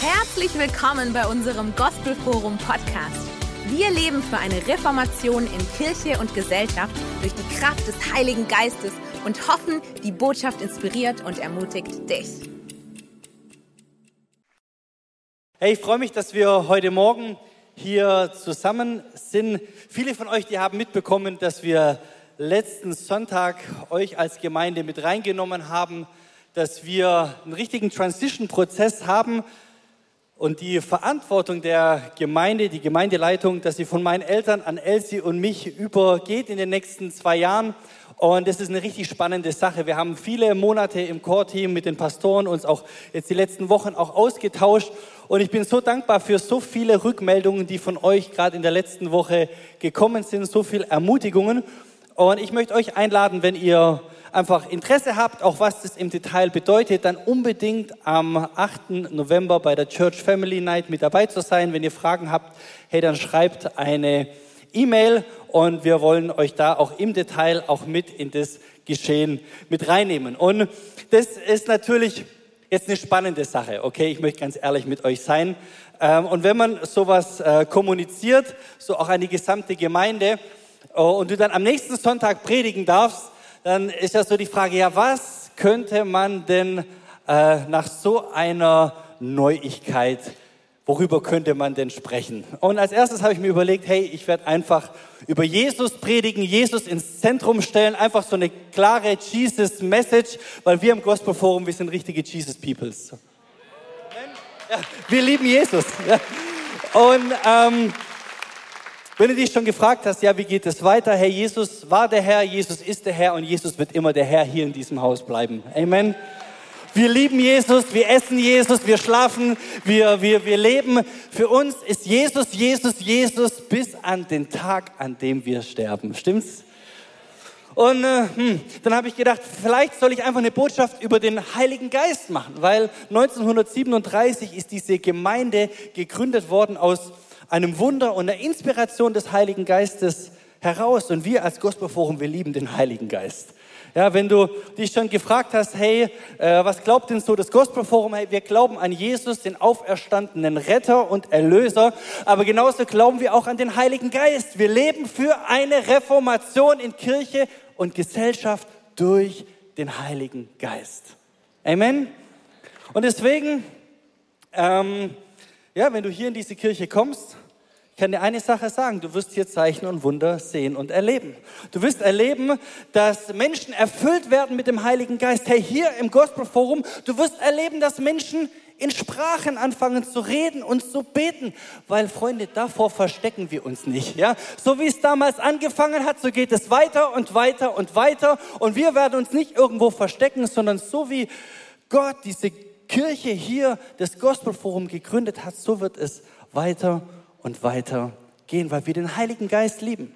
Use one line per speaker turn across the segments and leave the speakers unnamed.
Herzlich willkommen bei unserem Gospelforum Podcast. Wir leben für eine Reformation in Kirche und Gesellschaft durch die Kraft des Heiligen Geistes und hoffen, die Botschaft inspiriert und ermutigt dich.
Hey, ich freue mich, dass wir heute Morgen hier zusammen sind. Viele von euch, die haben mitbekommen, dass wir letzten Sonntag euch als Gemeinde mit reingenommen haben, dass wir einen richtigen Transition-Prozess haben und die Verantwortung der Gemeinde, die Gemeindeleitung, dass sie von meinen Eltern an Elsie und mich übergeht in den nächsten zwei Jahren. Und das ist eine richtig spannende Sache. Wir haben viele Monate im Core-Team mit den Pastoren uns auch jetzt die letzten Wochen auch ausgetauscht. Und ich bin so dankbar für so viele Rückmeldungen, die von euch gerade in der letzten Woche gekommen sind, so viele Ermutigungen. Und ich möchte euch einladen, wenn ihr einfach Interesse habt, auch was das im Detail bedeutet, dann unbedingt am 8. November bei der Church Family Night mit dabei zu sein. Wenn ihr Fragen habt, hey, dann schreibt eine E-Mail und wir wollen euch da auch im Detail auch mit in das Geschehen mit reinnehmen. Und das ist natürlich jetzt eine spannende Sache, okay? Ich möchte ganz ehrlich mit euch sein. Ähm, und wenn man sowas äh, kommuniziert, so auch an die gesamte Gemeinde, und du dann am nächsten Sonntag predigen darfst, dann ist ja so die Frage, ja, was könnte man denn äh, nach so einer Neuigkeit, worüber könnte man denn sprechen? Und als erstes habe ich mir überlegt, hey, ich werde einfach über Jesus predigen, Jesus ins Zentrum stellen, einfach so eine klare Jesus-Message, weil wir im Gospel Forum, wir sind richtige Jesus-Peoples. Ja, wir lieben Jesus. Ja. Und ähm, wenn du dich schon gefragt hast, ja, wie geht es weiter? Herr Jesus war der Herr, Jesus ist der Herr und Jesus wird immer der Herr hier in diesem Haus bleiben. Amen. Wir lieben Jesus, wir essen Jesus, wir schlafen, wir, wir, wir leben. Für uns ist Jesus, Jesus, Jesus bis an den Tag, an dem wir sterben. Stimmt's? Und äh, hm, dann habe ich gedacht, vielleicht soll ich einfach eine Botschaft über den Heiligen Geist machen, weil 1937 ist diese Gemeinde gegründet worden aus einem Wunder und einer Inspiration des Heiligen Geistes heraus. Und wir als Gospelforum, wir lieben den Heiligen Geist. Ja, wenn du dich schon gefragt hast, hey, äh, was glaubt denn so das Gospelforum? Hey, wir glauben an Jesus, den auferstandenen Retter und Erlöser, aber genauso glauben wir auch an den Heiligen Geist. Wir leben für eine Reformation in Kirche und Gesellschaft durch den Heiligen Geist. Amen. Und deswegen, ähm, ja, wenn du hier in diese Kirche kommst, kann dir eine Sache sagen, du wirst hier Zeichen und Wunder sehen und erleben. Du wirst erleben, dass Menschen erfüllt werden mit dem Heiligen Geist. Hey, hier im Gospel Forum, du wirst erleben, dass Menschen in Sprachen anfangen zu reden und zu beten, weil Freunde, davor verstecken wir uns nicht, ja? So wie es damals angefangen hat, so geht es weiter und weiter und weiter und wir werden uns nicht irgendwo verstecken, sondern so wie Gott diese Kirche hier, das Gospel Forum gegründet hat, so wird es weiter und weiter gehen, weil wir den Heiligen Geist lieben.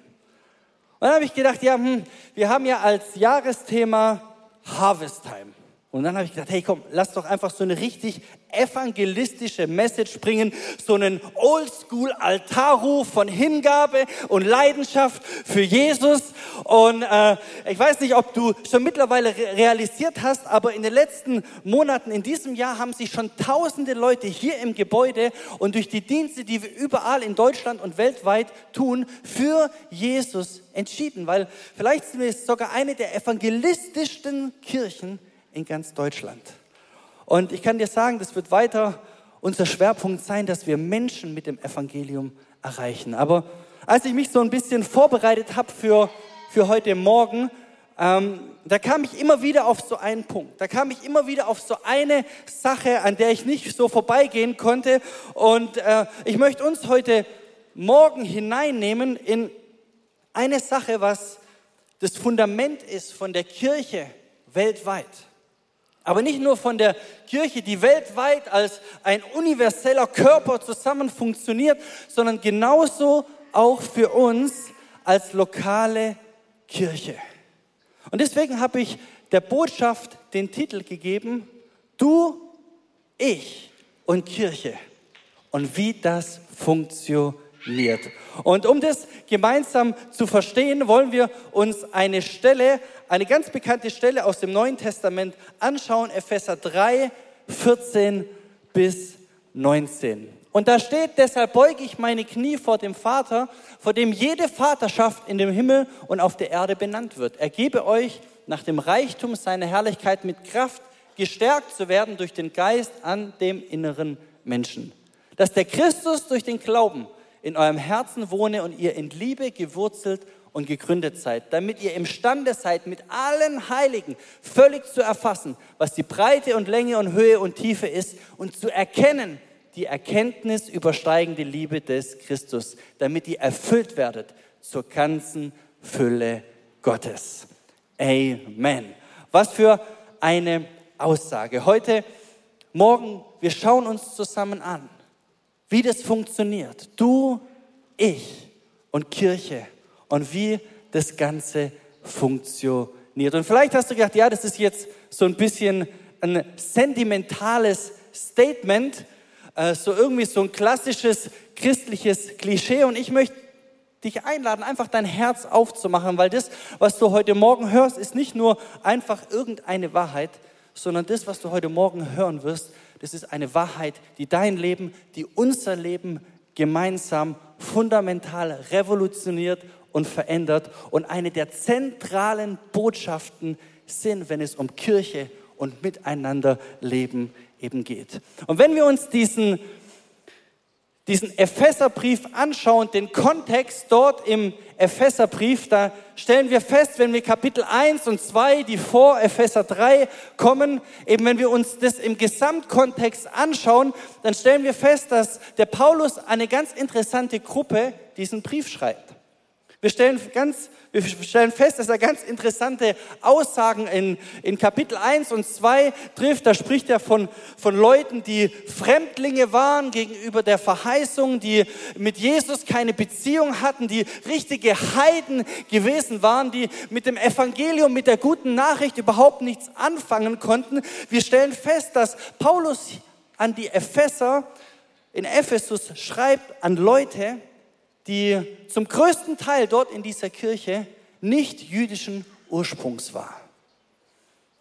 Und dann habe ich gedacht, ja, hm, wir haben ja als Jahresthema Harvest Time. Und dann habe ich gedacht, hey komm, lass doch einfach so eine richtig evangelistische Message bringen, so einen Oldschool-Altarruf von Hingabe und Leidenschaft für Jesus. Und äh, ich weiß nicht, ob du schon mittlerweile realisiert hast, aber in den letzten Monaten, in diesem Jahr haben sich schon tausende Leute hier im Gebäude und durch die Dienste, die wir überall in Deutschland und weltweit tun, für Jesus entschieden. Weil vielleicht sind wir sogar eine der evangelistischsten Kirchen in ganz Deutschland. Und ich kann dir sagen, das wird weiter unser Schwerpunkt sein, dass wir Menschen mit dem Evangelium erreichen. Aber als ich mich so ein bisschen vorbereitet habe für, für heute Morgen, ähm, da kam ich immer wieder auf so einen Punkt. Da kam ich immer wieder auf so eine Sache, an der ich nicht so vorbeigehen konnte. Und äh, ich möchte uns heute Morgen hineinnehmen in eine Sache, was das Fundament ist von der Kirche weltweit. Aber nicht nur von der Kirche, die weltweit als ein universeller Körper zusammen funktioniert, sondern genauso auch für uns als lokale Kirche. Und deswegen habe ich der Botschaft den Titel gegeben, du, ich und Kirche und wie das funktioniert. Und um das gemeinsam zu verstehen, wollen wir uns eine Stelle, eine ganz bekannte Stelle aus dem Neuen Testament anschauen, Epheser 3, 14 bis 19. Und da steht, deshalb beuge ich meine Knie vor dem Vater, vor dem jede Vaterschaft in dem Himmel und auf der Erde benannt wird. Er gebe euch nach dem Reichtum seiner Herrlichkeit mit Kraft gestärkt zu werden durch den Geist an dem inneren Menschen. Dass der Christus durch den Glauben in eurem Herzen wohne und ihr in Liebe gewurzelt und gegründet seid, damit ihr imstande seid, mit allen Heiligen völlig zu erfassen, was die Breite und Länge und Höhe und Tiefe ist und zu erkennen, die Erkenntnis übersteigende Liebe des Christus, damit ihr erfüllt werdet zur ganzen Fülle Gottes. Amen. Was für eine Aussage. Heute Morgen, wir schauen uns zusammen an, wie das funktioniert. Du, ich und Kirche und wie das Ganze funktioniert. Und vielleicht hast du gedacht, ja, das ist jetzt so ein bisschen ein sentimentales Statement, äh, so irgendwie so ein klassisches christliches Klischee. Und ich möchte dich einladen, einfach dein Herz aufzumachen, weil das, was du heute Morgen hörst, ist nicht nur einfach irgendeine Wahrheit, sondern das, was du heute Morgen hören wirst, das ist eine Wahrheit, die dein Leben, die unser Leben gemeinsam fundamental revolutioniert und verändert und eine der zentralen Botschaften sind, wenn es um Kirche und Miteinanderleben eben geht. Und wenn wir uns diesen diesen Epheserbrief anschauen, den Kontext dort im Epheserbrief, da stellen wir fest, wenn wir Kapitel 1 und 2, die vor Epheser 3 kommen, eben wenn wir uns das im Gesamtkontext anschauen, dann stellen wir fest, dass der Paulus eine ganz interessante Gruppe diesen Brief schreibt. Wir stellen ganz wir stellen fest, dass er ganz interessante Aussagen in, in Kapitel 1 und 2 trifft. Da spricht er von, von Leuten, die Fremdlinge waren gegenüber der Verheißung, die mit Jesus keine Beziehung hatten, die richtige Heiden gewesen waren, die mit dem Evangelium, mit der guten Nachricht überhaupt nichts anfangen konnten. Wir stellen fest, dass Paulus an die Epheser in Ephesus schreibt an Leute, die zum größten Teil dort in dieser Kirche nicht jüdischen Ursprungs war.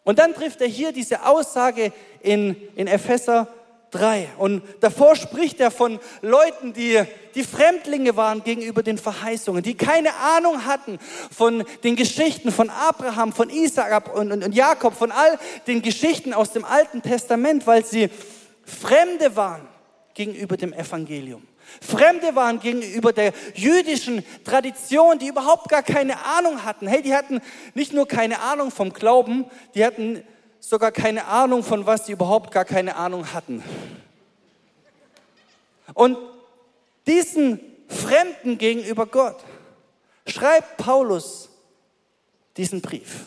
Und dann trifft er hier diese Aussage in, in Epheser 3. Und davor spricht er von Leuten, die, die Fremdlinge waren gegenüber den Verheißungen, die keine Ahnung hatten von den Geschichten von Abraham, von Isaak und, und, und Jakob, von all den Geschichten aus dem Alten Testament, weil sie Fremde waren gegenüber dem Evangelium. Fremde waren gegenüber der jüdischen Tradition, die überhaupt gar keine Ahnung hatten. Hey, die hatten nicht nur keine Ahnung vom Glauben, die hatten sogar keine Ahnung von was sie überhaupt gar keine Ahnung hatten. Und diesen Fremden gegenüber Gott schreibt Paulus diesen Brief.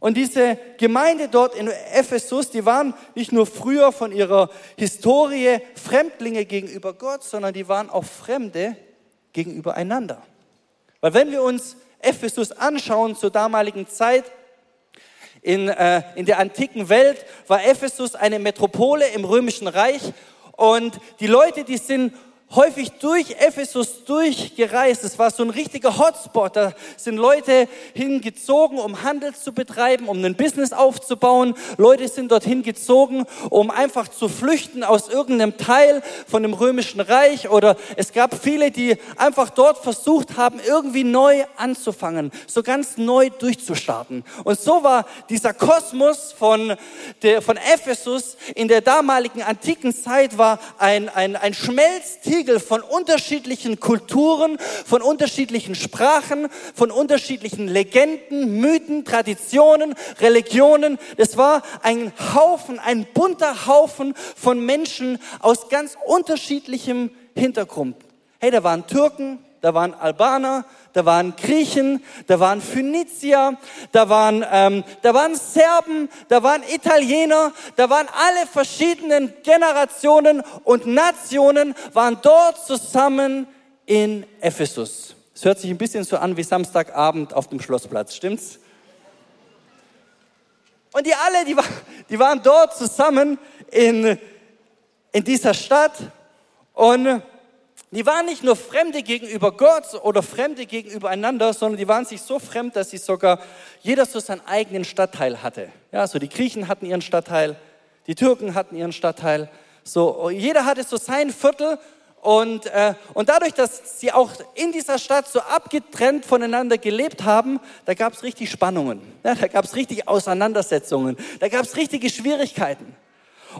Und diese Gemeinde dort in Ephesus, die waren nicht nur früher von ihrer Historie Fremdlinge gegenüber Gott, sondern die waren auch Fremde gegenüber einander. Weil wenn wir uns Ephesus anschauen zur damaligen Zeit, in, äh, in der antiken Welt war Ephesus eine Metropole im römischen Reich und die Leute, die sind häufig durch Ephesus durchgereist. Es war so ein richtiger Hotspot. Da sind Leute hingezogen, um Handel zu betreiben, um ein Business aufzubauen. Leute sind dorthin gezogen, um einfach zu flüchten aus irgendeinem Teil von dem römischen Reich. Oder es gab viele, die einfach dort versucht haben, irgendwie neu anzufangen, so ganz neu durchzustarten. Und so war dieser Kosmos von, der, von Ephesus in der damaligen antiken Zeit war ein, ein, ein Schmelztiegel Spiegel von unterschiedlichen Kulturen, von unterschiedlichen Sprachen, von unterschiedlichen Legenden, Mythen, Traditionen, Religionen. Es war ein Haufen, ein bunter Haufen von Menschen aus ganz unterschiedlichem Hintergrund. Hey, da waren Türken, da waren Albaner, da waren Griechen, da waren Phönizier, da waren, ähm, da waren Serben, da waren Italiener, da waren alle verschiedenen Generationen und Nationen waren dort zusammen in Ephesus. Es hört sich ein bisschen so an wie Samstagabend auf dem Schlossplatz, stimmt's? Und die alle, die, war, die waren dort zusammen in, in dieser Stadt und die waren nicht nur Fremde gegenüber Gott oder Fremde gegenüber einander, sondern die waren sich so fremd, dass sie sogar jeder so seinen eigenen Stadtteil hatte. Ja, so die Griechen hatten ihren Stadtteil, die Türken hatten ihren Stadtteil, So, jeder hatte so sein Viertel und, äh, und dadurch, dass sie auch in dieser Stadt so abgetrennt voneinander gelebt haben, da gab es richtig Spannungen. Ja, da gab es richtig Auseinandersetzungen. Da gab es richtige Schwierigkeiten.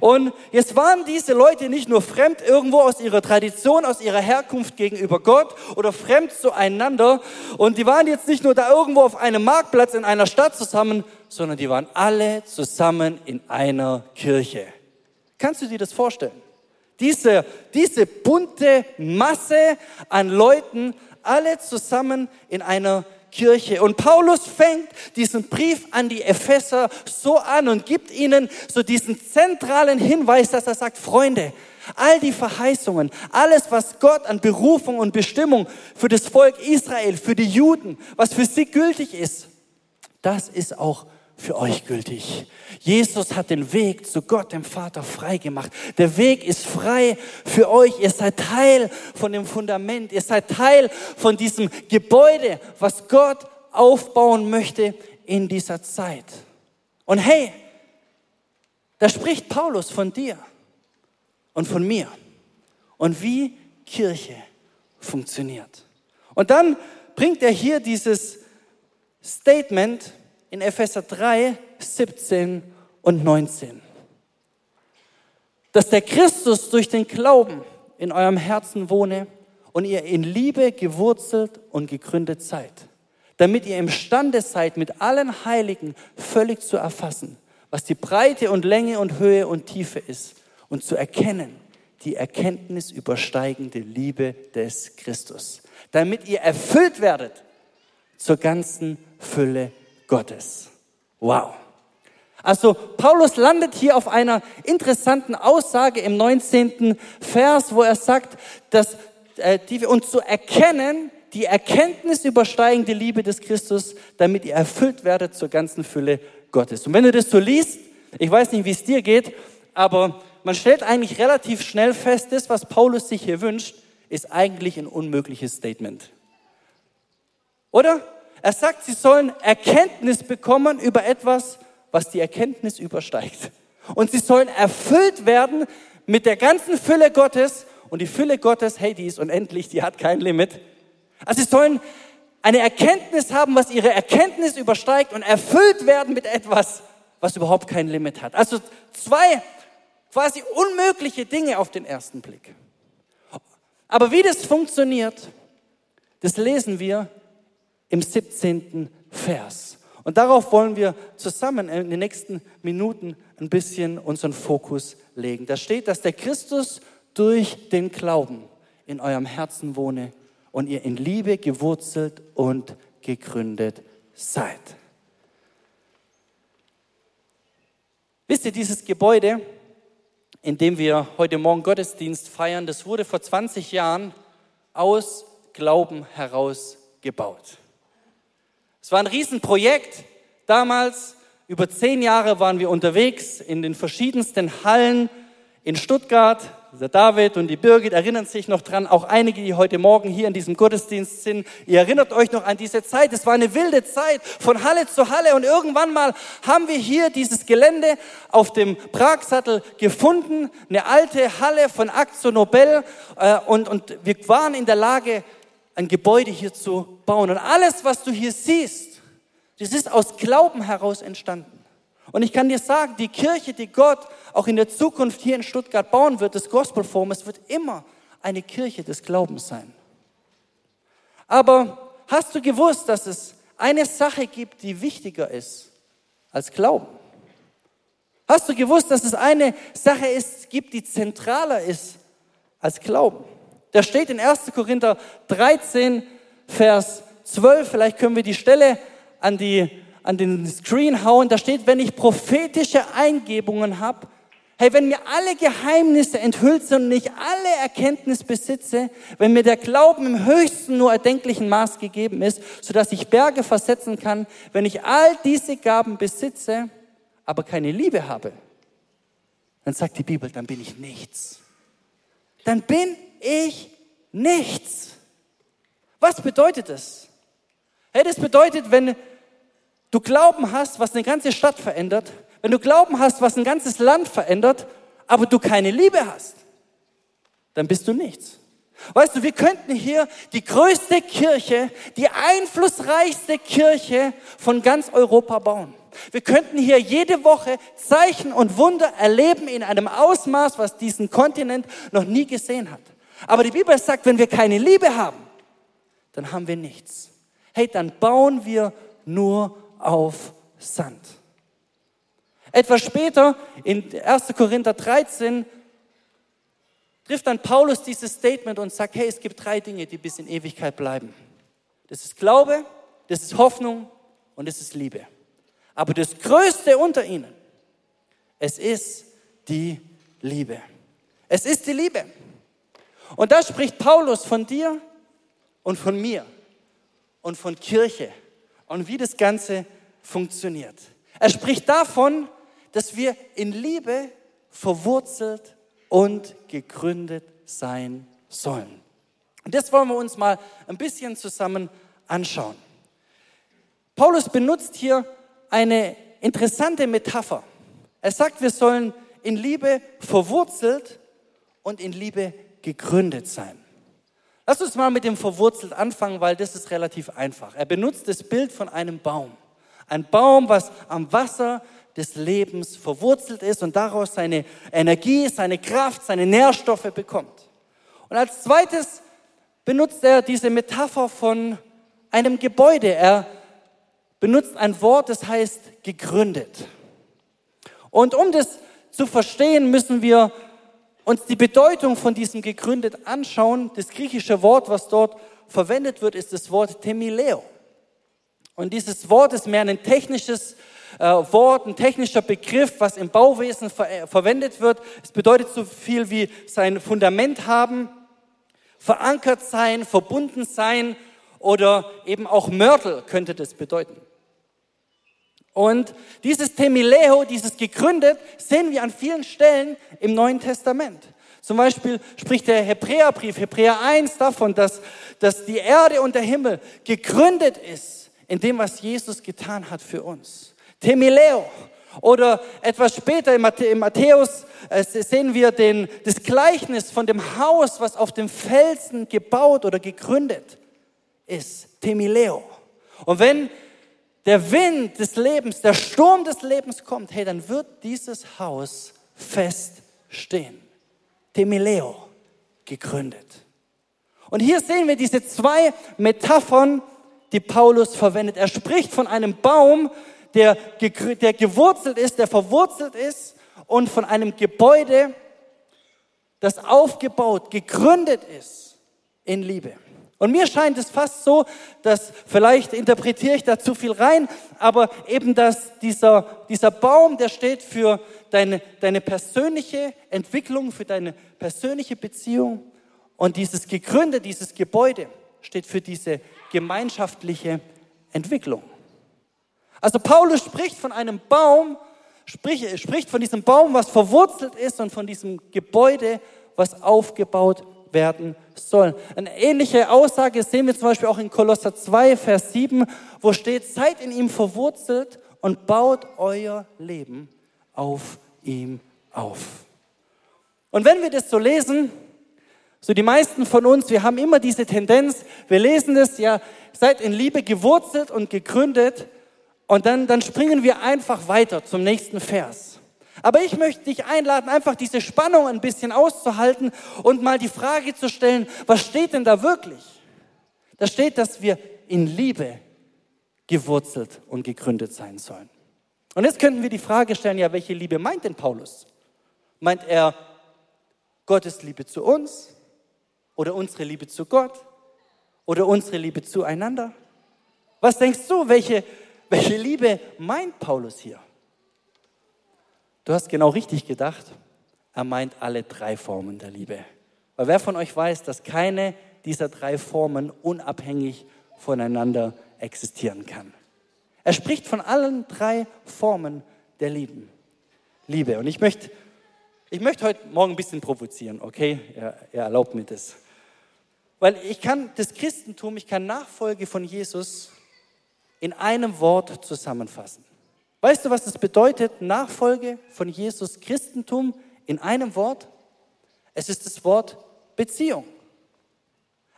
Und jetzt waren diese Leute nicht nur fremd irgendwo aus ihrer Tradition, aus ihrer Herkunft gegenüber Gott oder fremd zueinander. Und die waren jetzt nicht nur da irgendwo auf einem Marktplatz in einer Stadt zusammen, sondern die waren alle zusammen in einer Kirche. Kannst du dir das vorstellen? Diese, diese bunte Masse an Leuten, alle zusammen in einer Kirche. Und Paulus fängt diesen Brief an die Epheser so an und gibt ihnen so diesen zentralen Hinweis, dass er sagt, Freunde, all die Verheißungen, alles, was Gott an Berufung und Bestimmung für das Volk Israel, für die Juden, was für sie gültig ist, das ist auch für euch gültig. Jesus hat den Weg zu Gott, dem Vater, frei gemacht. Der Weg ist frei für euch. Ihr seid Teil von dem Fundament. Ihr seid Teil von diesem Gebäude, was Gott aufbauen möchte in dieser Zeit. Und hey, da spricht Paulus von dir und von mir und wie Kirche funktioniert. Und dann bringt er hier dieses Statement, in Epheser 3, 17 und 19. Dass der Christus durch den Glauben in eurem Herzen wohne und ihr in Liebe gewurzelt und gegründet seid, damit ihr imstande seid, mit allen Heiligen völlig zu erfassen, was die Breite und Länge und Höhe und Tiefe ist und zu erkennen, die Erkenntnis übersteigende Liebe des Christus, damit ihr erfüllt werdet zur ganzen Fülle Gottes. Wow. Also Paulus landet hier auf einer interessanten Aussage im 19. Vers, wo er sagt, dass äh, die, und zu erkennen, die Erkenntnis übersteigende Liebe des Christus, damit ihr erfüllt werdet zur ganzen Fülle Gottes. Und wenn du das so liest, ich weiß nicht, wie es dir geht, aber man stellt eigentlich relativ schnell fest, das, was Paulus sich hier wünscht, ist eigentlich ein unmögliches Statement. Oder? Er sagt, sie sollen Erkenntnis bekommen über etwas, was die Erkenntnis übersteigt. Und sie sollen erfüllt werden mit der ganzen Fülle Gottes. Und die Fülle Gottes, hey, die ist unendlich, die hat kein Limit. Also sie sollen eine Erkenntnis haben, was ihre Erkenntnis übersteigt und erfüllt werden mit etwas, was überhaupt kein Limit hat. Also zwei quasi unmögliche Dinge auf den ersten Blick. Aber wie das funktioniert, das lesen wir im 17. Vers. Und darauf wollen wir zusammen in den nächsten Minuten ein bisschen unseren Fokus legen. Da steht, dass der Christus durch den Glauben in eurem Herzen wohne und ihr in Liebe gewurzelt und gegründet seid. Wisst ihr, dieses Gebäude, in dem wir heute Morgen Gottesdienst feiern, das wurde vor 20 Jahren aus Glauben heraus gebaut. Es war ein Riesenprojekt. Damals, über zehn Jahre waren wir unterwegs in den verschiedensten Hallen in Stuttgart. Der David und die Birgit erinnern sich noch dran, auch einige, die heute Morgen hier in diesem Gottesdienst sind. Ihr erinnert euch noch an diese Zeit. Es war eine wilde Zeit von Halle zu Halle und irgendwann mal haben wir hier dieses Gelände auf dem Pragsattel gefunden, eine alte Halle von Akzo Nobel äh, und, und wir waren in der Lage, ein Gebäude hier zu bauen. Und alles, was du hier siehst, das ist aus Glauben heraus entstanden. Und ich kann dir sagen, die Kirche, die Gott auch in der Zukunft hier in Stuttgart bauen wird, das Gospel Forum, es wird immer eine Kirche des Glaubens sein. Aber hast du gewusst, dass es eine Sache gibt, die wichtiger ist als Glauben? Hast du gewusst, dass es eine Sache ist, gibt, die zentraler ist als Glauben? Da steht in 1. Korinther 13, Vers 12, vielleicht können wir die Stelle an, die, an den Screen hauen, da steht, wenn ich prophetische Eingebungen habe, hey, wenn mir alle Geheimnisse enthüllt sind und ich alle Erkenntnis besitze, wenn mir der Glauben im höchsten nur erdenklichen Maß gegeben ist, sodass ich Berge versetzen kann, wenn ich all diese Gaben besitze, aber keine Liebe habe, dann sagt die Bibel, dann bin ich nichts. Dann bin ich nichts. Was bedeutet das? Hey, das bedeutet, wenn du Glauben hast, was eine ganze Stadt verändert, wenn du Glauben hast, was ein ganzes Land verändert, aber du keine Liebe hast, dann bist du nichts. Weißt du, wir könnten hier die größte Kirche, die einflussreichste Kirche von ganz Europa bauen. Wir könnten hier jede Woche Zeichen und Wunder erleben in einem Ausmaß, was diesen Kontinent noch nie gesehen hat. Aber die Bibel sagt, wenn wir keine Liebe haben, dann haben wir nichts. Hey, dann bauen wir nur auf Sand. Etwas später, in 1. Korinther 13, trifft dann Paulus dieses Statement und sagt, hey, es gibt drei Dinge, die bis in Ewigkeit bleiben. Das ist Glaube, das ist Hoffnung und das ist Liebe. Aber das Größte unter ihnen, es ist die Liebe. Es ist die Liebe. Und da spricht Paulus von dir und von mir und von Kirche und wie das Ganze funktioniert. Er spricht davon, dass wir in Liebe verwurzelt und gegründet sein sollen. Und das wollen wir uns mal ein bisschen zusammen anschauen. Paulus benutzt hier eine interessante Metapher. Er sagt, wir sollen in Liebe verwurzelt und in Liebe gegründet sein. Lass uns mal mit dem verwurzelt anfangen, weil das ist relativ einfach. Er benutzt das Bild von einem Baum. Ein Baum, was am Wasser des Lebens verwurzelt ist und daraus seine Energie, seine Kraft, seine Nährstoffe bekommt. Und als zweites benutzt er diese Metapher von einem Gebäude. Er benutzt ein Wort, das heißt gegründet. Und um das zu verstehen, müssen wir uns die Bedeutung von diesem gegründet anschauen. Das griechische Wort, was dort verwendet wird, ist das Wort Temileo. Und dieses Wort ist mehr ein technisches äh, Wort, ein technischer Begriff, was im Bauwesen ver äh, verwendet wird. Es bedeutet so viel wie sein Fundament haben, verankert sein, verbunden sein oder eben auch Mörtel könnte das bedeuten. Und dieses Temileo, dieses gegründet, sehen wir an vielen Stellen im Neuen Testament. Zum Beispiel spricht der Hebräerbrief, Hebräer 1, davon, dass, dass die Erde und der Himmel gegründet ist in dem, was Jesus getan hat für uns. Temileo. Oder etwas später in Matthäus äh, sehen wir den, das Gleichnis von dem Haus, was auf dem Felsen gebaut oder gegründet ist. Temileo. Und wenn der Wind des Lebens, der Sturm des Lebens kommt, hey, dann wird dieses Haus fest stehen. Temileo, gegründet. Und hier sehen wir diese zwei Metaphern, die Paulus verwendet. Er spricht von einem Baum, der, der gewurzelt ist, der verwurzelt ist und von einem Gebäude, das aufgebaut, gegründet ist in Liebe. Und mir scheint es fast so, dass vielleicht interpretiere ich da zu viel rein, aber eben, dass dieser, dieser Baum, der steht für deine, deine persönliche Entwicklung, für deine persönliche Beziehung und dieses Gegründe, dieses Gebäude steht für diese gemeinschaftliche Entwicklung. Also Paulus spricht von einem Baum, spricht, spricht von diesem Baum, was verwurzelt ist und von diesem Gebäude, was aufgebaut werden soll. Eine ähnliche Aussage sehen wir zum Beispiel auch in Kolosser 2, Vers 7, wo steht, seid in ihm verwurzelt und baut euer Leben auf ihm auf. Und wenn wir das so lesen, so die meisten von uns, wir haben immer diese Tendenz, wir lesen das ja, seid in Liebe gewurzelt und gegründet und dann, dann springen wir einfach weiter zum nächsten Vers. Aber ich möchte dich einladen, einfach diese Spannung ein bisschen auszuhalten und mal die Frage zu stellen, was steht denn da wirklich? Da steht, dass wir in Liebe gewurzelt und gegründet sein sollen. Und jetzt könnten wir die Frage stellen, ja, welche Liebe meint denn Paulus? Meint er Gottes Liebe zu uns oder unsere Liebe zu Gott oder unsere Liebe zueinander? Was denkst du, welche, welche Liebe meint Paulus hier? Du hast genau richtig gedacht. Er meint alle drei Formen der Liebe. Weil wer von euch weiß, dass keine dieser drei Formen unabhängig voneinander existieren kann. Er spricht von allen drei Formen der Lieben. Liebe. Und ich möchte, ich möchte heute Morgen ein bisschen provozieren, okay? Er, er erlaubt mir das. Weil ich kann das Christentum, ich kann Nachfolge von Jesus in einem Wort zusammenfassen. Weißt du, was es bedeutet, Nachfolge von Jesus Christentum in einem Wort? Es ist das Wort Beziehung.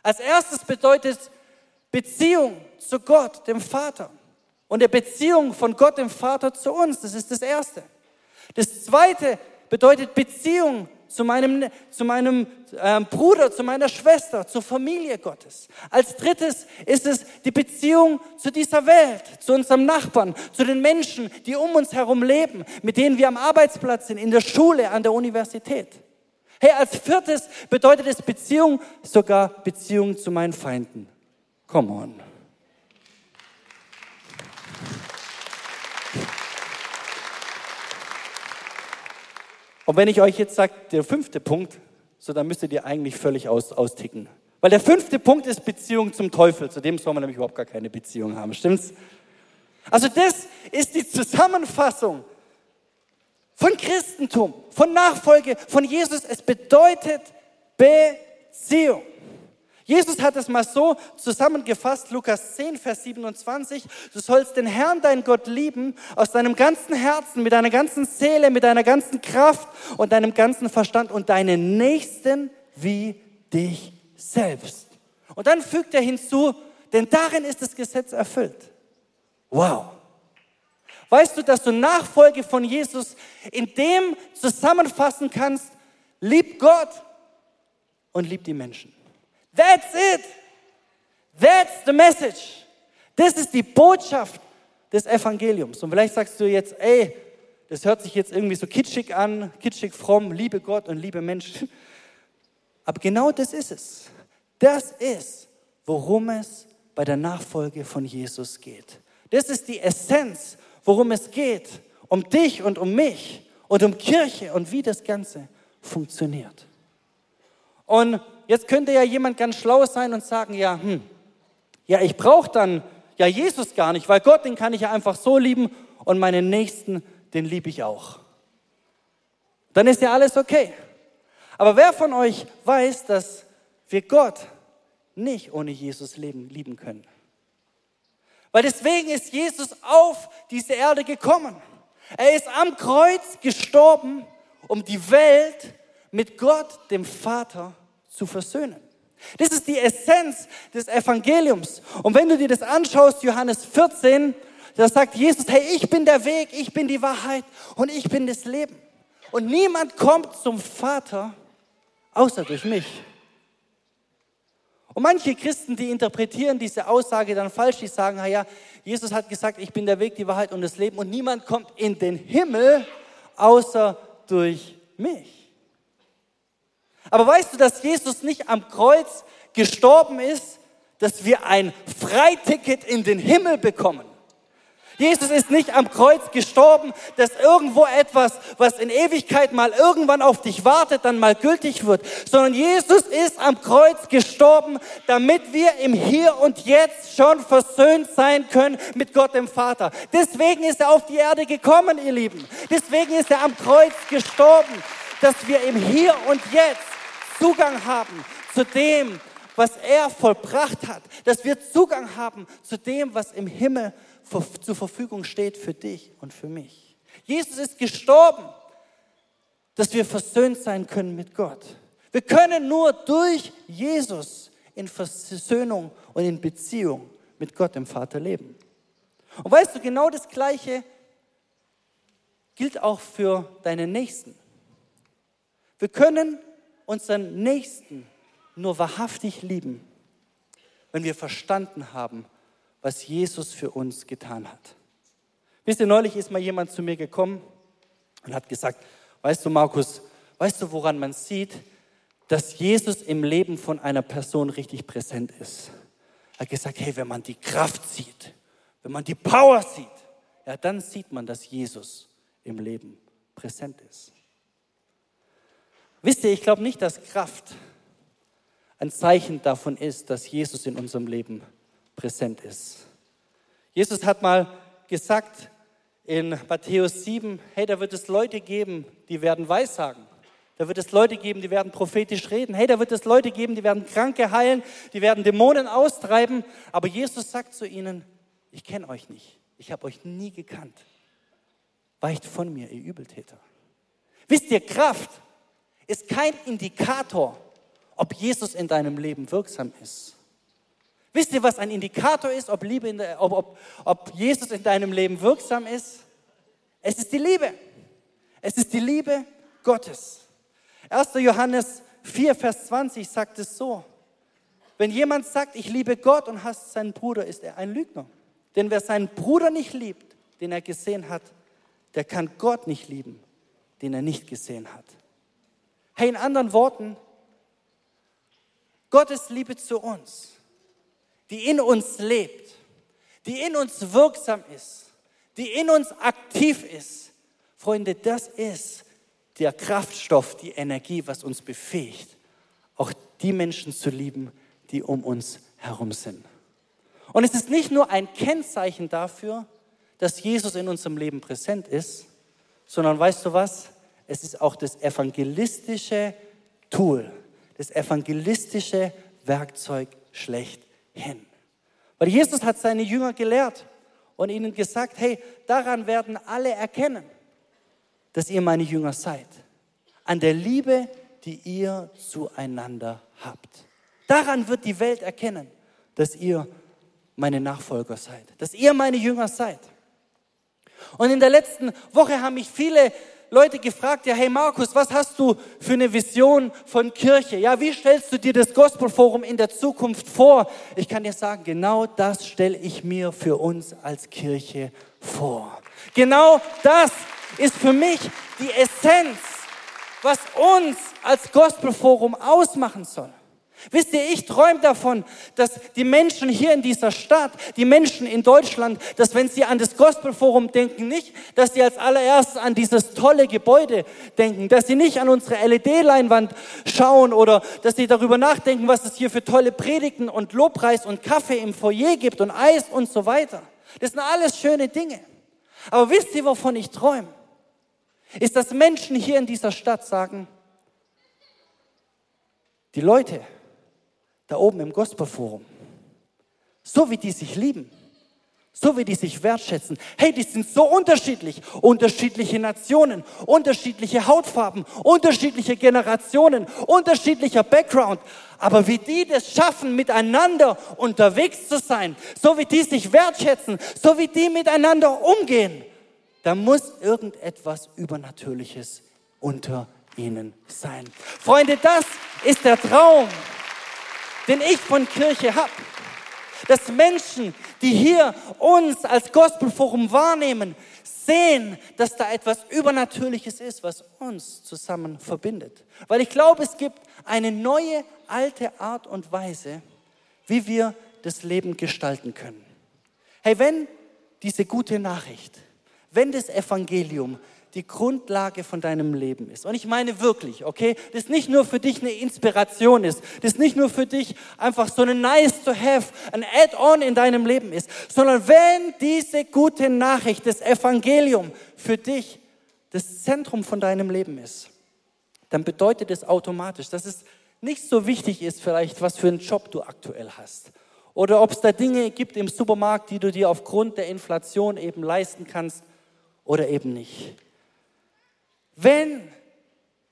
Als erstes bedeutet Beziehung zu Gott, dem Vater. Und der Beziehung von Gott, dem Vater, zu uns. Das ist das Erste. Das Zweite bedeutet Beziehung zu meinem, zu meinem äh, Bruder, zu meiner Schwester, zur Familie Gottes. Als drittes ist es die Beziehung zu dieser Welt, zu unserem Nachbarn, zu den Menschen, die um uns herum leben, mit denen wir am Arbeitsplatz sind, in der Schule, an der Universität. Hey, als viertes bedeutet es Beziehung, sogar Beziehung zu meinen Feinden. Come on. Und wenn ich euch jetzt sage, der fünfte Punkt, so dann müsstet ihr eigentlich völlig aus, austicken. Weil der fünfte Punkt ist Beziehung zum Teufel. Zu dem soll man nämlich überhaupt gar keine Beziehung haben. Stimmt's? Also das ist die Zusammenfassung von Christentum, von Nachfolge von Jesus. Es bedeutet Beziehung. Jesus hat es mal so zusammengefasst, Lukas 10, Vers 27, du sollst den Herrn, dein Gott, lieben aus deinem ganzen Herzen, mit deiner ganzen Seele, mit deiner ganzen Kraft und deinem ganzen Verstand und deinen Nächsten wie dich selbst. Und dann fügt er hinzu, denn darin ist das Gesetz erfüllt. Wow. Weißt du, dass du Nachfolge von Jesus in dem zusammenfassen kannst, lieb Gott und lieb die Menschen. That's it. That's the message. Das ist die Botschaft des Evangeliums. Und vielleicht sagst du jetzt, ey, das hört sich jetzt irgendwie so kitschig an, kitschig fromm, liebe Gott und liebe Menschen. Aber genau das ist es. Das ist, worum es bei der Nachfolge von Jesus geht. Das ist die Essenz, worum es geht. Um dich und um mich und um Kirche und wie das Ganze funktioniert. Und jetzt könnte ja jemand ganz schlau sein und sagen, ja, hm, ja, ich brauche dann ja Jesus gar nicht, weil Gott, den kann ich ja einfach so lieben und meinen Nächsten, den liebe ich auch. Dann ist ja alles okay. Aber wer von euch weiß, dass wir Gott nicht ohne Jesus leben, lieben können? Weil deswegen ist Jesus auf diese Erde gekommen. Er ist am Kreuz gestorben, um die Welt mit Gott, dem Vater, zu versöhnen. Das ist die Essenz des Evangeliums. Und wenn du dir das anschaust, Johannes 14, da sagt Jesus, hey, ich bin der Weg, ich bin die Wahrheit und ich bin das Leben. Und niemand kommt zum Vater außer durch mich. Und manche Christen, die interpretieren diese Aussage dann falsch, die sagen, ja, Jesus hat gesagt, ich bin der Weg, die Wahrheit und das Leben und niemand kommt in den Himmel außer durch mich. Aber weißt du, dass Jesus nicht am Kreuz gestorben ist, dass wir ein Freiticket in den Himmel bekommen? Jesus ist nicht am Kreuz gestorben, dass irgendwo etwas, was in Ewigkeit mal irgendwann auf dich wartet, dann mal gültig wird, sondern Jesus ist am Kreuz gestorben, damit wir im Hier und Jetzt schon versöhnt sein können mit Gott dem Vater. Deswegen ist er auf die Erde gekommen, ihr Lieben. Deswegen ist er am Kreuz gestorben, dass wir im Hier und Jetzt Zugang haben zu dem, was er vollbracht hat, dass wir Zugang haben zu dem, was im Himmel zur Verfügung steht für dich und für mich. Jesus ist gestorben, dass wir versöhnt sein können mit Gott. Wir können nur durch Jesus in Versöhnung und in Beziehung mit Gott, dem Vater, leben. Und weißt du, genau das Gleiche gilt auch für deinen Nächsten. Wir können unseren Nächsten nur wahrhaftig lieben, wenn wir verstanden haben, was Jesus für uns getan hat. Wisst ihr, neulich ist mal jemand zu mir gekommen und hat gesagt, weißt du, Markus, weißt du, woran man sieht, dass Jesus im Leben von einer Person richtig präsent ist? Er hat gesagt, hey, wenn man die Kraft sieht, wenn man die Power sieht, ja, dann sieht man, dass Jesus im Leben präsent ist. Wisst ihr, ich glaube nicht, dass Kraft ein Zeichen davon ist, dass Jesus in unserem Leben präsent ist. Jesus hat mal gesagt in Matthäus 7, hey, da wird es Leute geben, die werden Weissagen. Da wird es Leute geben, die werden prophetisch reden. Hey, da wird es Leute geben, die werden Kranke heilen, die werden Dämonen austreiben. Aber Jesus sagt zu ihnen, ich kenne euch nicht. Ich habe euch nie gekannt. Weicht von mir, ihr Übeltäter. Wisst ihr, Kraft ist kein Indikator, ob Jesus in deinem Leben wirksam ist. Wisst ihr, was ein Indikator ist, ob, Liebe der, ob, ob, ob Jesus in deinem Leben wirksam ist? Es ist die Liebe. Es ist die Liebe Gottes. 1. Johannes 4, Vers 20 sagt es so. Wenn jemand sagt, ich liebe Gott und hasst seinen Bruder, ist er ein Lügner. Denn wer seinen Bruder nicht liebt, den er gesehen hat, der kann Gott nicht lieben, den er nicht gesehen hat. Hey, in anderen Worten, Gottes Liebe zu uns, die in uns lebt, die in uns wirksam ist, die in uns aktiv ist, Freunde, das ist der Kraftstoff, die Energie, was uns befähigt, auch die Menschen zu lieben, die um uns herum sind. Und es ist nicht nur ein Kennzeichen dafür, dass Jesus in unserem Leben präsent ist, sondern weißt du was? Es ist auch das evangelistische Tool, das evangelistische Werkzeug schlechthin. Weil Jesus hat seine Jünger gelehrt und ihnen gesagt, hey, daran werden alle erkennen, dass ihr meine Jünger seid. An der Liebe, die ihr zueinander habt. Daran wird die Welt erkennen, dass ihr meine Nachfolger seid, dass ihr meine Jünger seid. Und in der letzten Woche haben mich viele Leute gefragt, ja, hey Markus, was hast du für eine Vision von Kirche? Ja, wie stellst du dir das Gospelforum in der Zukunft vor? Ich kann dir sagen, genau das stelle ich mir für uns als Kirche vor. Genau das ist für mich die Essenz, was uns als Gospelforum ausmachen soll. Wisst ihr, ich träume davon, dass die Menschen hier in dieser Stadt, die Menschen in Deutschland, dass wenn sie an das Gospelforum denken, nicht, dass sie als allererstes an dieses tolle Gebäude denken, dass sie nicht an unsere LED-Leinwand schauen oder dass sie darüber nachdenken, was es hier für tolle Predigten und Lobpreis und Kaffee im Foyer gibt und Eis und so weiter. Das sind alles schöne Dinge. Aber wisst ihr, wovon ich träume? Ist, dass Menschen hier in dieser Stadt sagen, die Leute, da oben im Gospelforum. So wie die sich lieben, so wie die sich wertschätzen. Hey, die sind so unterschiedlich. Unterschiedliche Nationen, unterschiedliche Hautfarben, unterschiedliche Generationen, unterschiedlicher Background. Aber wie die das schaffen, miteinander unterwegs zu sein, so wie die sich wertschätzen, so wie die miteinander umgehen, da muss irgendetwas Übernatürliches unter ihnen sein. Freunde, das ist der Traum den ich von Kirche habe. Dass Menschen, die hier uns als Gospelforum wahrnehmen, sehen, dass da etwas Übernatürliches ist, was uns zusammen verbindet. Weil ich glaube, es gibt eine neue, alte Art und Weise, wie wir das Leben gestalten können. Hey, wenn diese gute Nachricht, wenn das Evangelium die Grundlage von deinem Leben ist. Und ich meine wirklich, okay, das nicht nur für dich eine Inspiration ist, das nicht nur für dich einfach so eine nice to have, ein Add-on in deinem Leben ist, sondern wenn diese gute Nachricht, das Evangelium für dich das Zentrum von deinem Leben ist, dann bedeutet es automatisch, dass es nicht so wichtig ist vielleicht, was für einen Job du aktuell hast. Oder ob es da Dinge gibt im Supermarkt, die du dir aufgrund der Inflation eben leisten kannst oder eben nicht. Wenn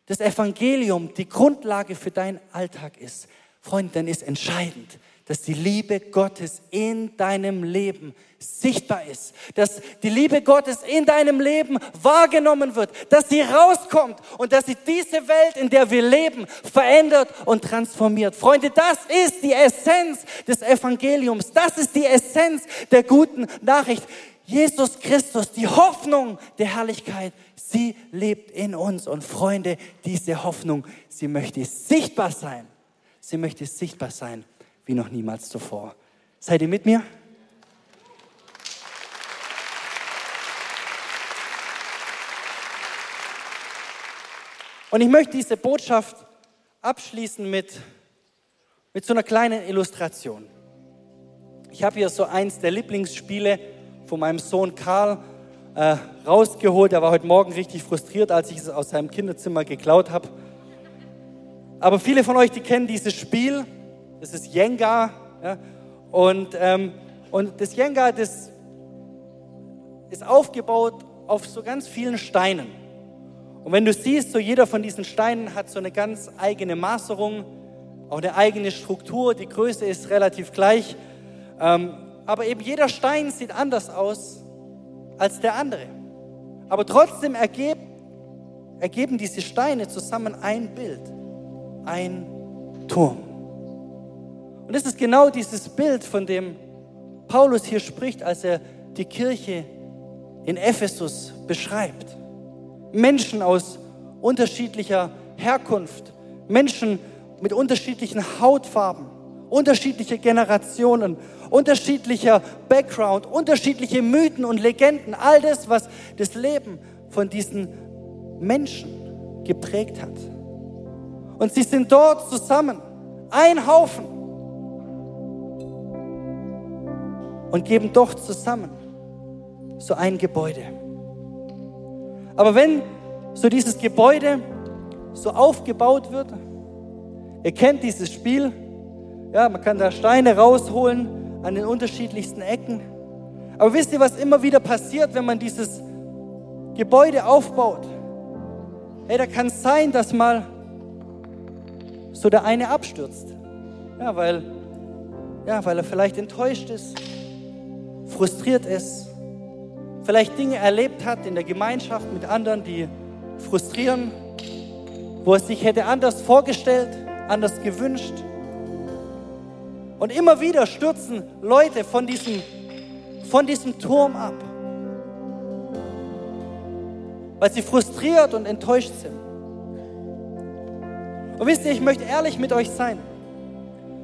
das Evangelium die Grundlage für deinen Alltag ist, Freund, dann ist entscheidend, dass die Liebe Gottes in deinem Leben sichtbar ist, dass die Liebe Gottes in deinem Leben wahrgenommen wird, dass sie rauskommt und dass sie diese Welt, in der wir leben, verändert und transformiert. Freunde, das ist die Essenz des Evangeliums, das ist die Essenz der guten Nachricht. Jesus Christus, die Hoffnung der Herrlichkeit, sie lebt in uns. Und Freunde, diese Hoffnung, sie möchte sichtbar sein. Sie möchte sichtbar sein wie noch niemals zuvor. Seid ihr mit mir? Und ich möchte diese Botschaft abschließen mit, mit so einer kleinen Illustration. Ich habe hier so eins der Lieblingsspiele von meinem Sohn Karl äh, rausgeholt. Er war heute Morgen richtig frustriert, als ich es aus seinem Kinderzimmer geklaut habe. Aber viele von euch, die kennen dieses Spiel. Das ist Jenga. Ja? Und, ähm, und das Jenga, das ist aufgebaut auf so ganz vielen Steinen. Und wenn du siehst, so jeder von diesen Steinen hat so eine ganz eigene Maserung, auch eine eigene Struktur, die Größe ist relativ gleich. Ähm, aber eben jeder Stein sieht anders aus als der andere. Aber trotzdem ergeben, ergeben diese Steine zusammen ein Bild, ein Turm. Und das ist genau dieses Bild, von dem Paulus hier spricht, als er die Kirche in Ephesus beschreibt. Menschen aus unterschiedlicher Herkunft, Menschen mit unterschiedlichen Hautfarben, unterschiedliche Generationen, unterschiedlicher Background, unterschiedliche Mythen und Legenden, all das, was das Leben von diesen Menschen geprägt hat. Und sie sind dort zusammen, ein Haufen, und geben doch zusammen so ein Gebäude. Aber wenn so dieses Gebäude so aufgebaut wird, ihr kennt dieses Spiel, ja, man kann da Steine rausholen an den unterschiedlichsten Ecken. Aber wisst ihr, was immer wieder passiert, wenn man dieses Gebäude aufbaut? Hey, da kann es sein, dass mal so der eine abstürzt. Ja, weil, ja, weil er vielleicht enttäuscht ist, frustriert ist, vielleicht Dinge erlebt hat in der Gemeinschaft mit anderen, die frustrieren, wo er sich hätte anders vorgestellt, anders gewünscht. Und immer wieder stürzen Leute von diesem, von diesem Turm ab, weil sie frustriert und enttäuscht sind. Und wisst ihr, ich möchte ehrlich mit euch sein.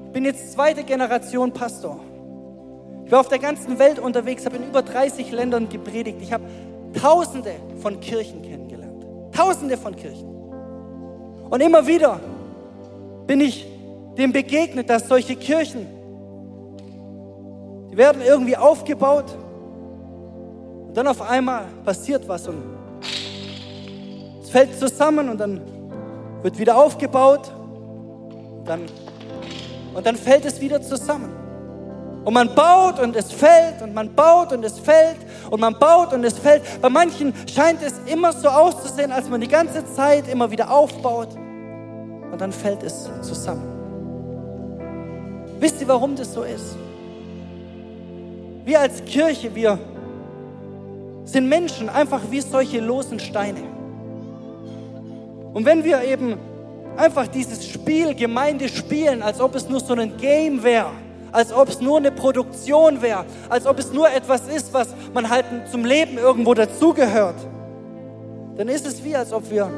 Ich bin jetzt zweite Generation Pastor. Ich war auf der ganzen Welt unterwegs, habe in über 30 Ländern gepredigt. Ich habe Tausende von Kirchen kennengelernt. Tausende von Kirchen. Und immer wieder bin ich dem begegnet, dass solche Kirchen, die werden irgendwie aufgebaut und dann auf einmal passiert was und es fällt zusammen und dann wird wieder aufgebaut und dann, und dann fällt es wieder zusammen. Und man baut und es fällt und man baut und es fällt und man baut und es fällt. Bei manchen scheint es immer so auszusehen, als man die ganze Zeit immer wieder aufbaut und dann fällt es zusammen. Wisst ihr, warum das so ist? Wir als Kirche, wir sind Menschen einfach wie solche losen Steine. Und wenn wir eben einfach dieses Spiel Gemeinde spielen, als ob es nur so ein Game wäre, als ob es nur eine Produktion wäre, als ob es nur etwas ist, was man halt zum Leben irgendwo dazugehört, dann ist es wie, als ob wir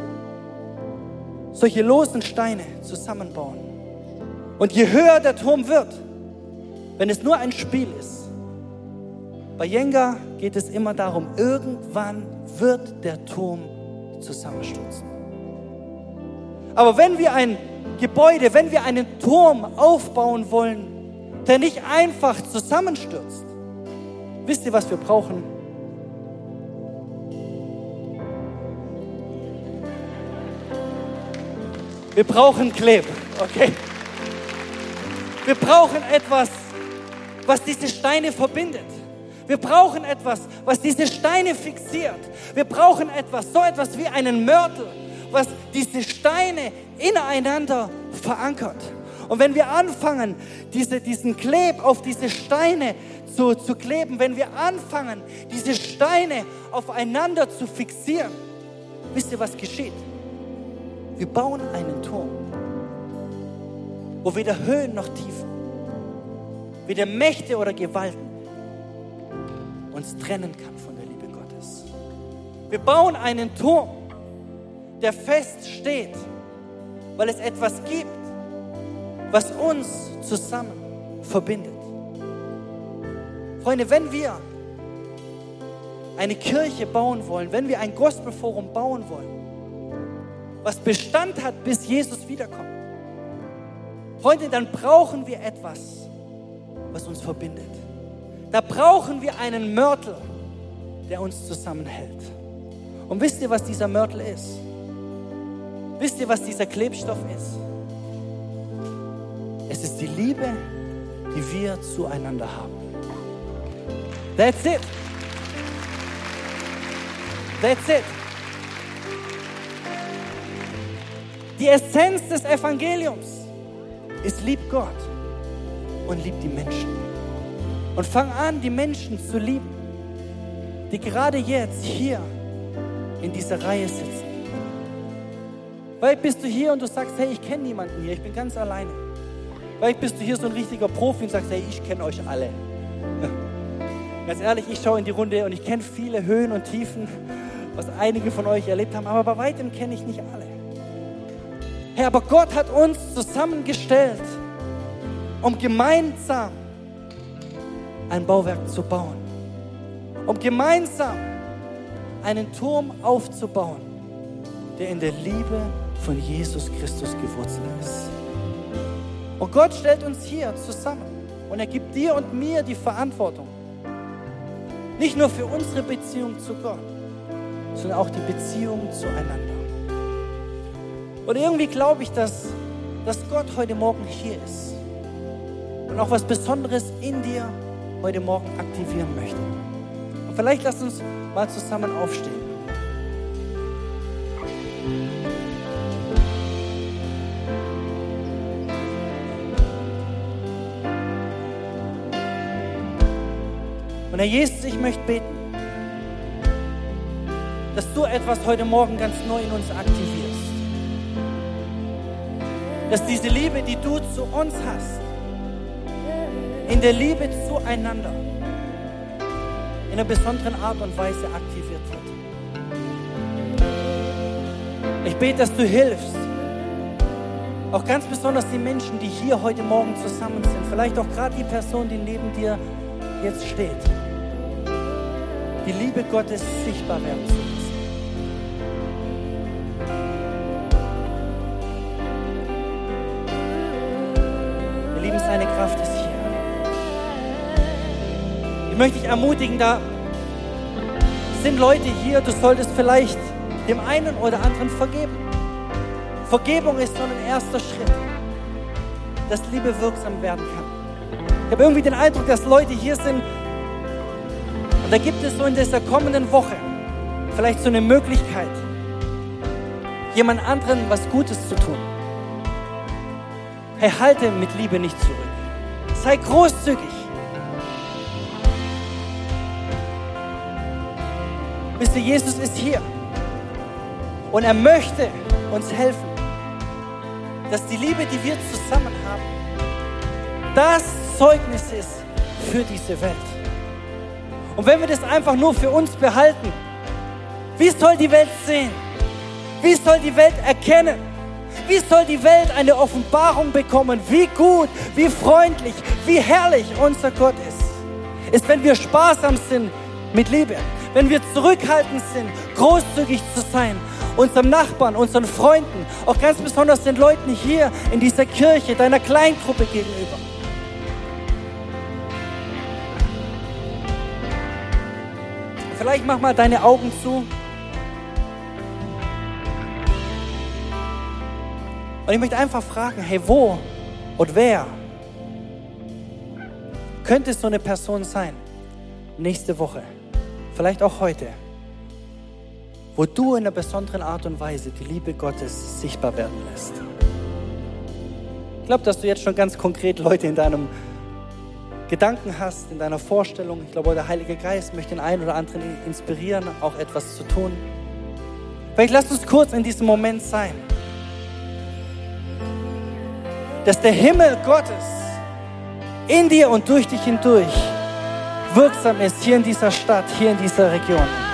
solche losen Steine zusammenbauen. Und je höher der Turm wird, wenn es nur ein Spiel ist, bei Jenga geht es immer darum, irgendwann wird der Turm zusammenstürzen. Aber wenn wir ein Gebäude, wenn wir einen Turm aufbauen wollen, der nicht einfach zusammenstürzt. Wisst ihr, was wir brauchen? Wir brauchen Kleb, okay? Wir brauchen etwas, was diese Steine verbindet. Wir brauchen etwas, was diese Steine fixiert. Wir brauchen etwas, so etwas wie einen Mörtel, was diese Steine ineinander verankert. Und wenn wir anfangen, diese, diesen Kleb auf diese Steine zu, zu kleben, wenn wir anfangen, diese Steine aufeinander zu fixieren, wisst ihr, was geschieht? Wir bauen einen Turm, wo weder Höhen noch Tiefen, weder Mächte oder Gewalten uns trennen kann von der Liebe Gottes. Wir bauen einen Turm, der fest steht, weil es etwas gibt, was uns zusammen verbindet. Freunde, wenn wir eine Kirche bauen wollen, wenn wir ein Gospelforum bauen wollen, was Bestand hat, bis Jesus wiederkommt, Freunde, dann brauchen wir etwas, was uns verbindet. Da brauchen wir einen Mörtel, der uns zusammenhält. Und wisst ihr, was dieser Mörtel ist? Wisst ihr, was dieser Klebstoff ist? Es ist die Liebe, die wir zueinander haben. That's it. That's it. Die Essenz des Evangeliums ist lieb Gott und lieb die Menschen. Und fang an, die Menschen zu lieben, die gerade jetzt hier in dieser Reihe sitzen. Vielleicht bist du hier und du sagst, hey, ich kenne niemanden hier, ich bin ganz alleine. Vielleicht bist du hier so ein richtiger Profi und sagst, hey, ich kenne euch alle. Ganz ehrlich, ich schaue in die Runde und ich kenne viele Höhen und Tiefen, was einige von euch erlebt haben, aber bei weitem kenne ich nicht alle. Herr, aber Gott hat uns zusammengestellt, um gemeinsam ein Bauwerk zu bauen, um gemeinsam einen Turm aufzubauen, der in der Liebe von Jesus Christus gewurzelt ist. Und Gott stellt uns hier zusammen und er gibt dir und mir die Verantwortung, nicht nur für unsere Beziehung zu Gott, sondern auch die Beziehung zueinander. Und irgendwie glaube ich, dass, dass Gott heute Morgen hier ist und auch was Besonderes in dir heute Morgen aktivieren möchte. Und vielleicht lass uns mal zusammen aufstehen. Und Herr Jesus, ich möchte beten, dass du etwas heute Morgen ganz neu in uns aktivierst. Dass diese Liebe, die du zu uns hast, in der Liebe zueinander in einer besonderen Art und Weise aktiviert wird. Ich bete, dass du hilfst, auch ganz besonders die Menschen, die hier heute Morgen zusammen sind, vielleicht auch gerade die Person, die neben dir jetzt steht, die Liebe Gottes sichtbar werden zu Ich möchte dich ermutigen, da sind Leute hier, du solltest vielleicht dem einen oder anderen vergeben. Vergebung ist so ein erster Schritt, dass Liebe wirksam werden kann. Ich habe irgendwie den Eindruck, dass Leute hier sind, und da gibt es so in dieser kommenden Woche vielleicht so eine Möglichkeit, jemand anderen was Gutes zu tun. Hey, halte mit Liebe nicht zurück. Sei großzügig. Wisst ihr, Jesus ist hier. Und er möchte uns helfen, dass die Liebe, die wir zusammen haben, das Zeugnis ist für diese Welt. Und wenn wir das einfach nur für uns behalten, wie soll die Welt sehen? Wie soll die Welt erkennen? Wie soll die Welt eine Offenbarung bekommen, wie gut, wie freundlich, wie herrlich unser Gott ist? Ist, wenn wir sparsam sind mit Liebe, wenn wir zurückhaltend sind, großzügig zu sein, unserem Nachbarn, unseren Freunden, auch ganz besonders den Leuten hier in dieser Kirche, deiner Kleingruppe gegenüber. Vielleicht mach mal deine Augen zu. Und ich möchte einfach fragen, hey, wo und wer könnte so eine Person sein nächste Woche, vielleicht auch heute, wo du in einer besonderen Art und Weise die Liebe Gottes sichtbar werden lässt. Ich glaube, dass du jetzt schon ganz konkret Leute in deinem Gedanken hast, in deiner Vorstellung. Ich glaube, der Heilige Geist möchte den einen oder anderen inspirieren, auch etwas zu tun. Vielleicht lass uns kurz in diesem Moment sein, dass der Himmel Gottes in dir und durch dich hindurch wirksam ist, hier in dieser Stadt, hier in dieser Region.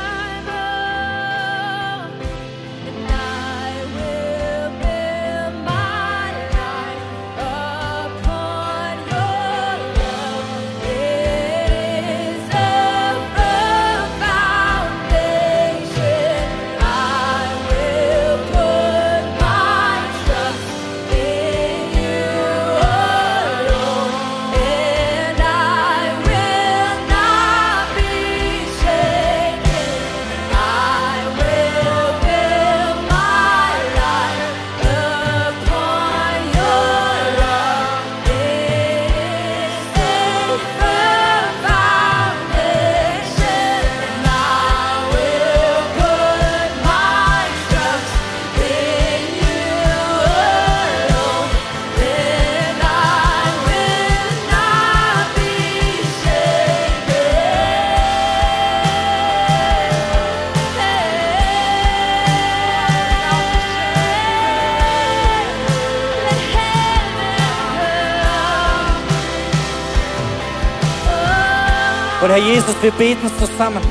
Jesus, wir beten zusammen,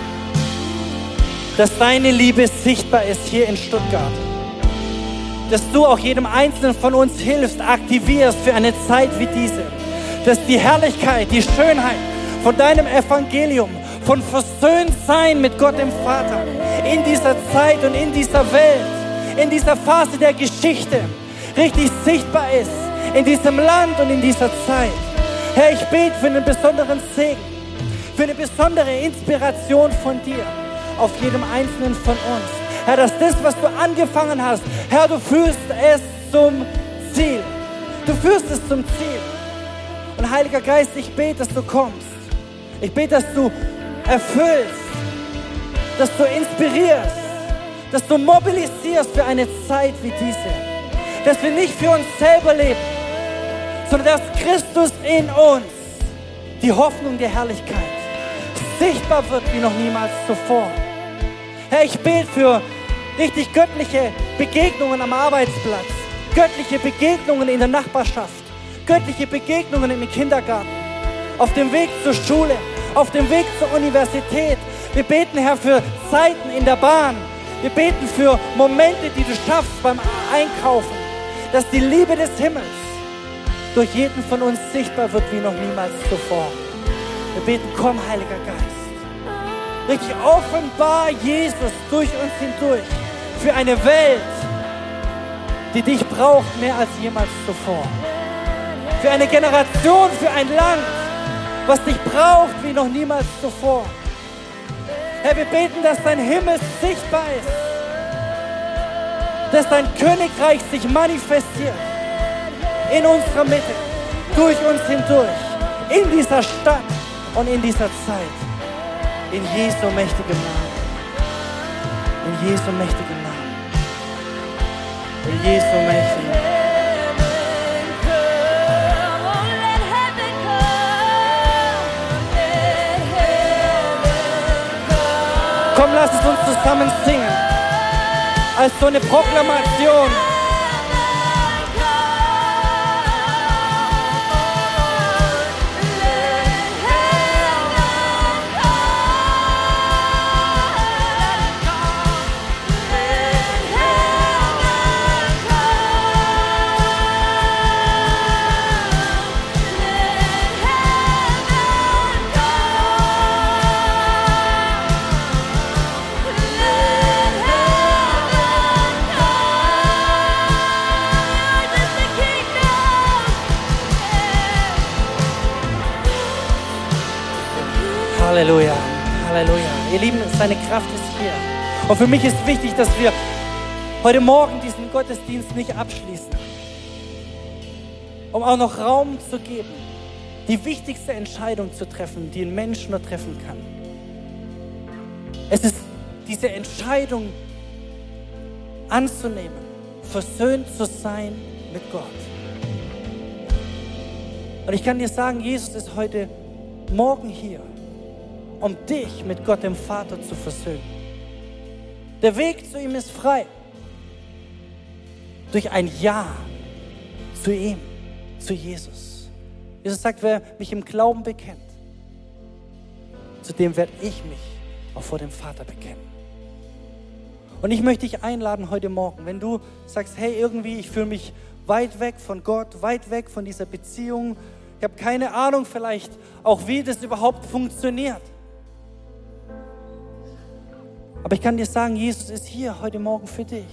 dass deine Liebe sichtbar ist hier in Stuttgart. Dass du auch jedem Einzelnen von uns hilfst, aktivierst für eine Zeit wie diese. Dass die Herrlichkeit, die Schönheit von deinem Evangelium, von Versöhntsein mit Gott dem Vater in dieser Zeit und in dieser Welt, in dieser Phase der Geschichte richtig sichtbar ist, in diesem Land und in dieser Zeit. Herr, ich bete für einen besonderen Segen, für eine besondere Inspiration von dir auf jedem Einzelnen von uns. Herr, dass das, was du angefangen hast, Herr, du führst es zum Ziel. Du führst es zum Ziel. Und Heiliger Geist, ich bete, dass du kommst. Ich bete, dass du erfüllst, dass du inspirierst, dass du mobilisierst für eine Zeit wie diese. Dass wir nicht für uns selber leben, sondern dass Christus in uns, die Hoffnung der Herrlichkeit, sichtbar wird wie noch niemals zuvor. Herr, ich bete für richtig göttliche Begegnungen am Arbeitsplatz, göttliche Begegnungen in der Nachbarschaft, göttliche Begegnungen im Kindergarten, auf dem Weg zur Schule, auf dem Weg zur Universität. Wir beten, Herr, für Zeiten in der Bahn. Wir beten für Momente, die du schaffst beim Einkaufen, dass die Liebe des Himmels durch jeden von uns sichtbar wird wie noch niemals zuvor. Wir beten, komm, Heiliger Geist. Richtig offenbar Jesus durch uns hindurch für eine Welt, die dich braucht mehr als jemals zuvor. Für eine Generation, für ein Land, was dich braucht wie noch niemals zuvor. Herr, wir beten, dass dein Himmel sichtbar ist, dass dein Königreich sich manifestiert in unserer Mitte, durch uns hindurch, in dieser Stadt und in dieser Zeit. In Jesu mächtigem Namen. In Jesu mächtigem Namen. In Jesu mächtigem Namen. Komm, lass es uns zusammen singen. Als so eine Proklamation. Halleluja, Halleluja. Ihr Lieben, seine Kraft ist hier. Und für mich ist wichtig, dass wir heute Morgen diesen Gottesdienst nicht abschließen, um auch noch Raum zu geben, die wichtigste Entscheidung zu treffen, die ein Mensch nur treffen kann. Es ist diese Entscheidung anzunehmen, versöhnt zu sein mit Gott. Und ich kann dir sagen, Jesus ist heute Morgen hier um dich mit Gott dem Vater zu versöhnen. Der Weg zu ihm ist frei. Durch ein Ja zu ihm, zu Jesus. Jesus sagt, wer mich im Glauben bekennt, zu dem werde ich mich auch vor dem Vater bekennen. Und ich möchte dich einladen heute Morgen, wenn du sagst, hey, irgendwie, ich fühle mich weit weg von Gott, weit weg von dieser Beziehung. Ich habe keine Ahnung vielleicht auch, wie das überhaupt funktioniert. Aber ich kann dir sagen, Jesus ist hier heute Morgen für dich.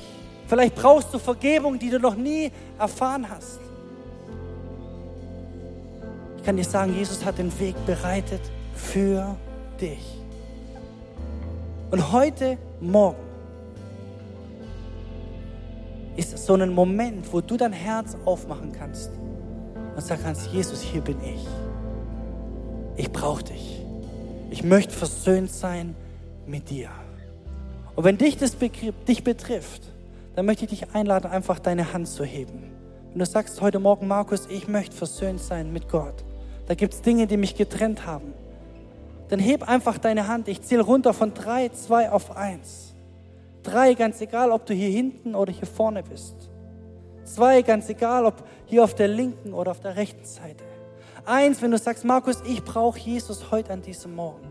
Vielleicht brauchst du Vergebung, die du noch nie erfahren hast. Ich kann dir sagen, Jesus hat den Weg bereitet für dich. Und heute Morgen ist so ein Moment, wo du dein Herz aufmachen kannst und sagen kannst, Jesus, hier bin ich. Ich brauche dich. Ich möchte versöhnt sein mit dir. Und wenn dich das dich betrifft, dann möchte ich dich einladen, einfach deine Hand zu heben. Wenn du sagst heute Morgen, Markus, ich möchte versöhnt sein mit Gott, da gibt es Dinge, die mich getrennt haben, dann heb einfach deine Hand. Ich zähle runter von drei, zwei auf eins. Drei, ganz egal, ob du hier hinten oder hier vorne bist. Zwei, ganz egal, ob hier auf der linken oder auf der rechten Seite. Eins, wenn du sagst, Markus, ich brauche Jesus heute an diesem Morgen.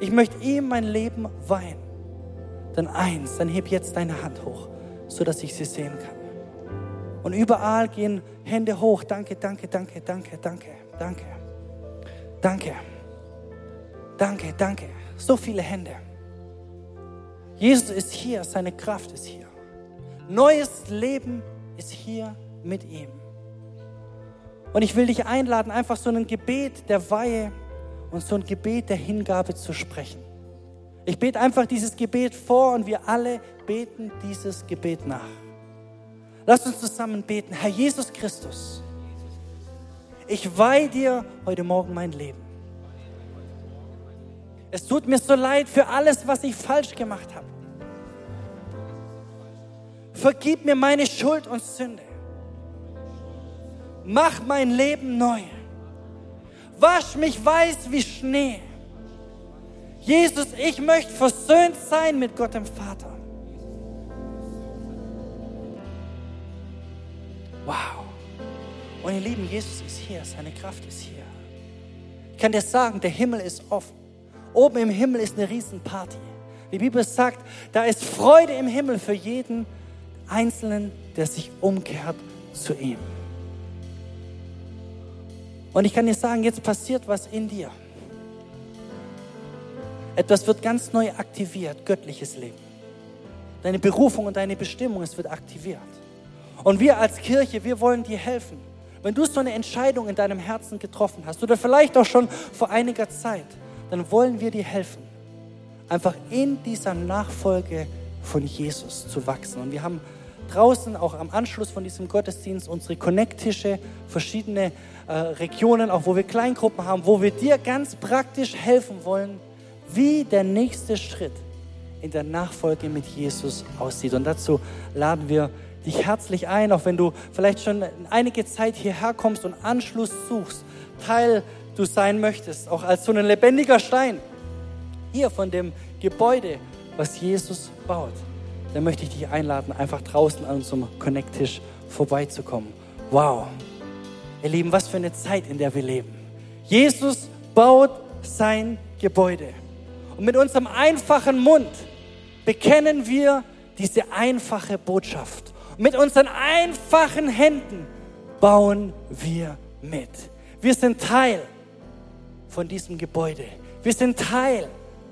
Ich möchte ihm mein Leben weihen. Dann eins, dann heb jetzt deine Hand hoch, so dass ich sie sehen kann. Und überall gehen Hände hoch. Danke, danke, danke, danke, danke, danke. Danke. Danke, danke. So viele Hände. Jesus ist hier, seine Kraft ist hier. Neues Leben ist hier mit ihm. Und ich will dich einladen, einfach so ein Gebet der Weihe und so ein Gebet der Hingabe zu sprechen. Ich bete einfach dieses Gebet vor und wir alle beten dieses Gebet nach. Lass uns zusammen beten. Herr Jesus Christus, ich weihe dir heute Morgen mein Leben. Es tut mir so leid für alles, was ich falsch gemacht habe. Vergib mir meine Schuld und Sünde. Mach mein Leben neu. Wasch mich weiß wie Schnee. Jesus, ich möchte versöhnt sein mit Gott dem Vater. Wow. Und ihr Lieben, Jesus ist hier, seine Kraft ist hier. Ich kann dir sagen, der Himmel ist offen. Oben im Himmel ist eine Riesenparty. Die Bibel sagt, da ist Freude im Himmel für jeden Einzelnen, der sich umkehrt zu ihm. Und ich kann dir sagen, jetzt passiert was in dir. Etwas wird ganz neu aktiviert, göttliches Leben. Deine Berufung und deine Bestimmung, es wird aktiviert. Und wir als Kirche, wir wollen dir helfen. Wenn du so eine Entscheidung in deinem Herzen getroffen hast oder vielleicht auch schon vor einiger Zeit, dann wollen wir dir helfen, einfach in dieser Nachfolge von Jesus zu wachsen. Und wir haben draußen auch am Anschluss von diesem Gottesdienst unsere Connect-Tische, verschiedene äh, Regionen, auch wo wir Kleingruppen haben, wo wir dir ganz praktisch helfen wollen, wie der nächste Schritt in der Nachfolge mit Jesus aussieht. Und dazu laden wir dich herzlich ein, auch wenn du vielleicht schon einige Zeit hierher kommst und Anschluss suchst, Teil du sein möchtest, auch als so ein lebendiger Stein hier von dem Gebäude, was Jesus baut dann möchte ich dich einladen, einfach draußen an unserem Connect-Tisch vorbeizukommen. Wow. Ihr Lieben, was für eine Zeit, in der wir leben. Jesus baut sein Gebäude. Und mit unserem einfachen Mund bekennen wir diese einfache Botschaft. Mit unseren einfachen Händen bauen wir mit. Wir sind Teil von diesem Gebäude. Wir sind Teil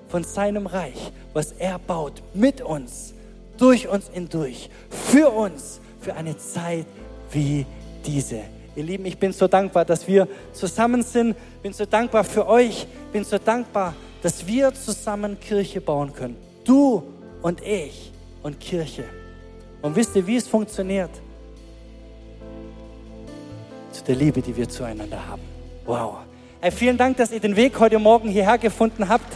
von seinem Reich, was er baut mit uns durch uns hindurch, für uns, für eine Zeit wie diese. Ihr Lieben, ich bin so dankbar, dass wir zusammen sind. Bin so dankbar für euch. Bin so dankbar, dass wir zusammen Kirche bauen können. Du und ich und Kirche. Und wisst ihr, wie es funktioniert? Zu der Liebe, die wir zueinander haben. Wow. Hey, vielen Dank, dass ihr den Weg heute Morgen hierher gefunden habt.